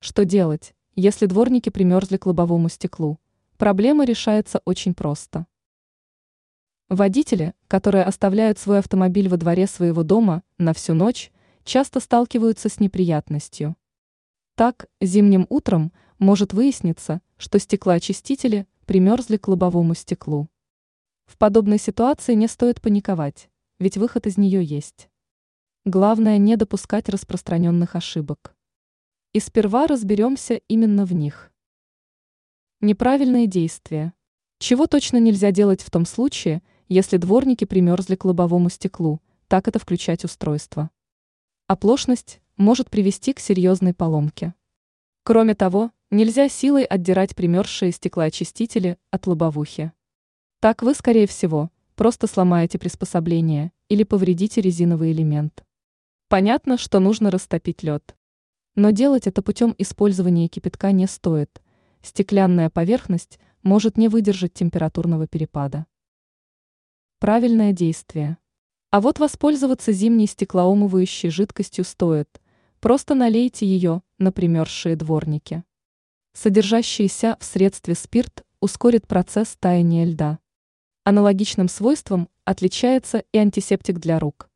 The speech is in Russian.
Что делать, если дворники примерзли к лобовому стеклу? Проблема решается очень просто. Водители, которые оставляют свой автомобиль во дворе своего дома на всю ночь, часто сталкиваются с неприятностью. Так, зимним утром может выясниться, что стеклоочистители примерзли к лобовому стеклу. В подобной ситуации не стоит паниковать, ведь выход из нее есть. Главное не допускать распространенных ошибок. И сперва разберемся именно в них. Неправильные действия. Чего точно нельзя делать в том случае, если дворники примерзли к лобовому стеклу, так это включать устройство. Оплошность может привести к серьезной поломке. Кроме того, нельзя силой отдирать примерзшие стеклоочистители от лобовухи. Так вы, скорее всего, просто сломаете приспособление или повредите резиновый элемент. Понятно, что нужно растопить лед. Но делать это путем использования кипятка не стоит. Стеклянная поверхность может не выдержать температурного перепада. Правильное действие. А вот воспользоваться зимней стеклоумывающей жидкостью стоит. Просто налейте ее на примерзшие дворники. Содержащийся в средстве спирт ускорит процесс таяния льда. Аналогичным свойством отличается и антисептик для рук.